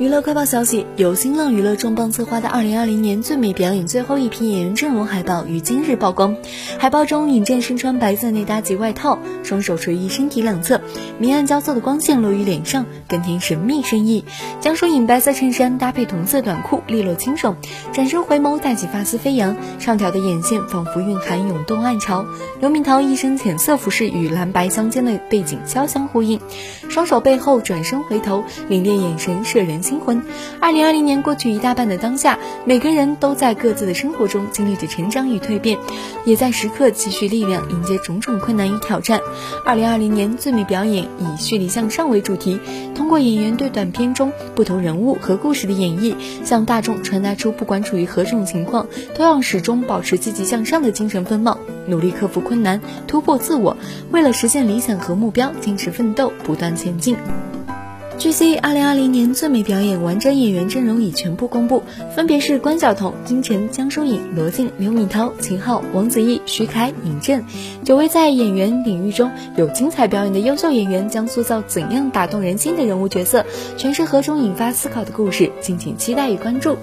娱乐快报消息，由新浪娱乐重磅策划的2020年最美表演最后一批演员阵容海报于今日曝光。海报中，尹正身穿白色内搭及外套，双手垂于身体两侧，明暗交错的光线落于脸上，更添神秘深意。江疏影白色衬衫搭配同色短裤，利落清爽，转身回眸，带起发丝飞扬，上挑的眼线仿佛蕴含涌动暗潮。刘敏涛一身浅色服饰与蓝白相间的背景交相呼应，双手背后转身回头，凛冽眼神摄人心。新婚，二零二零年过去一大半的当下，每个人都在各自的生活中经历着成长与蜕变，也在时刻积蓄力量，迎接种种困难与挑战。二零二零年最美表演以蓄力向上为主题，通过演员对短片中不同人物和故事的演绎，向大众传达出不管处于何种情况，都要始终保持积极向上的精神风貌，努力克服困难，突破自我，为了实现理想和目标，坚持奋斗，不断前进。据悉，二零二零年最美表演完整演员阵容已全部公布，分别是关晓彤、金晨、江疏影、罗晋、刘敏涛、秦昊、王子异、徐凯、尹正，九位在演员领域中有精彩表演的优秀演员，将塑造怎样打动人心的人物角色，诠释何种引发思考的故事，敬请期待与关注。